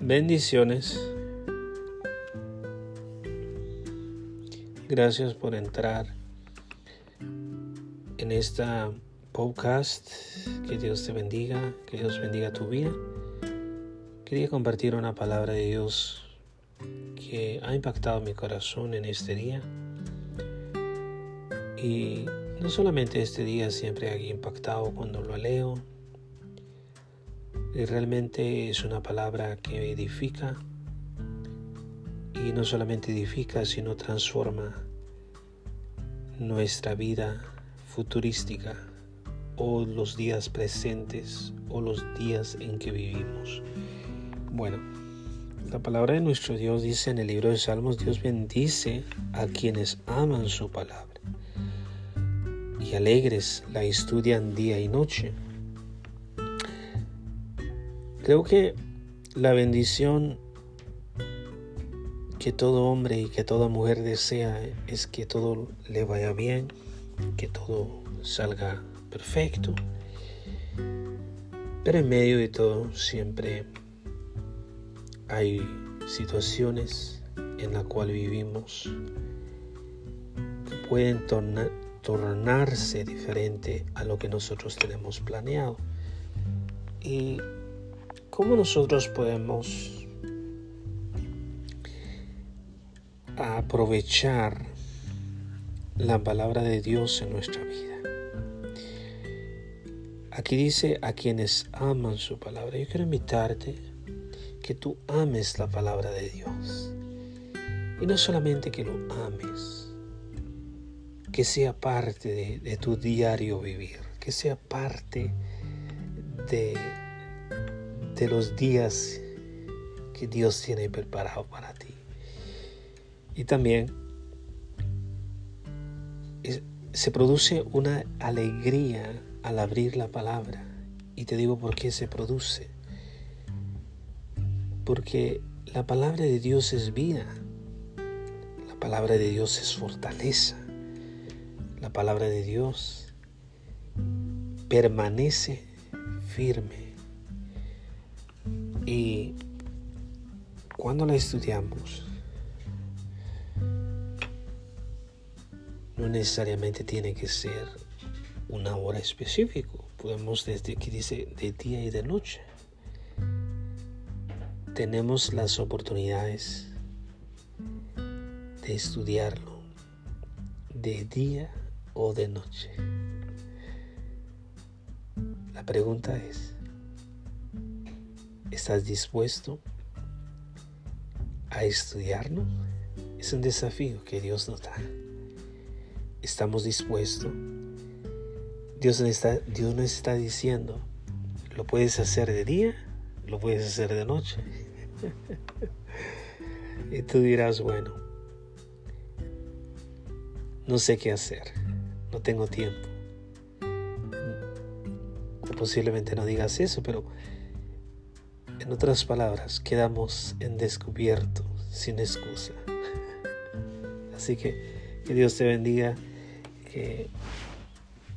Bendiciones. Gracias por entrar en esta podcast. Que Dios te bendiga, que Dios bendiga tu vida. Quería compartir una palabra de Dios que ha impactado mi corazón en este día. Y no solamente este día siempre ha impactado cuando lo leo, realmente es una palabra que edifica y no solamente edifica, sino transforma nuestra vida futurística o los días presentes o los días en que vivimos. Bueno, la palabra de nuestro Dios dice en el libro de Salmos, Dios bendice a quienes aman su palabra y alegres la estudian día y noche. Creo que la bendición que todo hombre y que toda mujer desea es que todo le vaya bien, que todo salga perfecto. Pero en medio de todo siempre hay situaciones en las cuales vivimos que pueden tornarse diferente a lo que nosotros tenemos planeado. Y ¿Cómo nosotros podemos aprovechar la palabra de Dios en nuestra vida? Aquí dice a quienes aman su palabra. Yo quiero invitarte que tú ames la palabra de Dios. Y no solamente que lo ames, que sea parte de, de tu diario vivir, que sea parte de de los días que Dios tiene preparado para ti. Y también se produce una alegría al abrir la palabra. Y te digo por qué se produce. Porque la palabra de Dios es vida. La palabra de Dios es fortaleza. La palabra de Dios permanece firme y cuando la estudiamos, no necesariamente tiene que ser una hora específica. Podemos desde aquí dice de día y de noche. Tenemos las oportunidades de estudiarlo de día o de noche. La pregunta es, ¿Estás dispuesto a estudiarlo? Es un desafío que Dios nos da. ¿Estamos dispuestos? Dios nos está, Dios nos está diciendo, lo puedes hacer de día, lo puedes hacer de noche. y tú dirás, bueno, no sé qué hacer, no tengo tiempo. posiblemente no digas eso, pero en otras palabras, quedamos en descubierto, sin excusa. Así que que Dios te bendiga, que,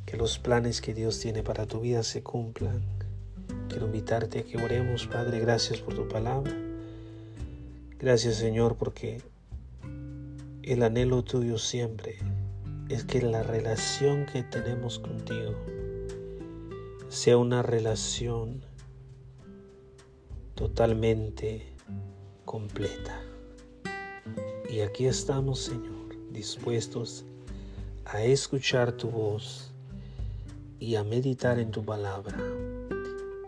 que los planes que Dios tiene para tu vida se cumplan. Quiero invitarte a que oremos, Padre, gracias por tu palabra. Gracias, Señor, porque el anhelo tuyo siempre es que la relación que tenemos contigo sea una relación totalmente completa. Y aquí estamos, Señor, dispuestos a escuchar tu voz y a meditar en tu palabra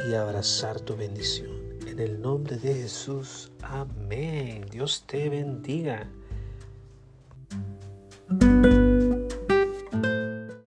y a abrazar tu bendición. En el nombre de Jesús, amén. Dios te bendiga.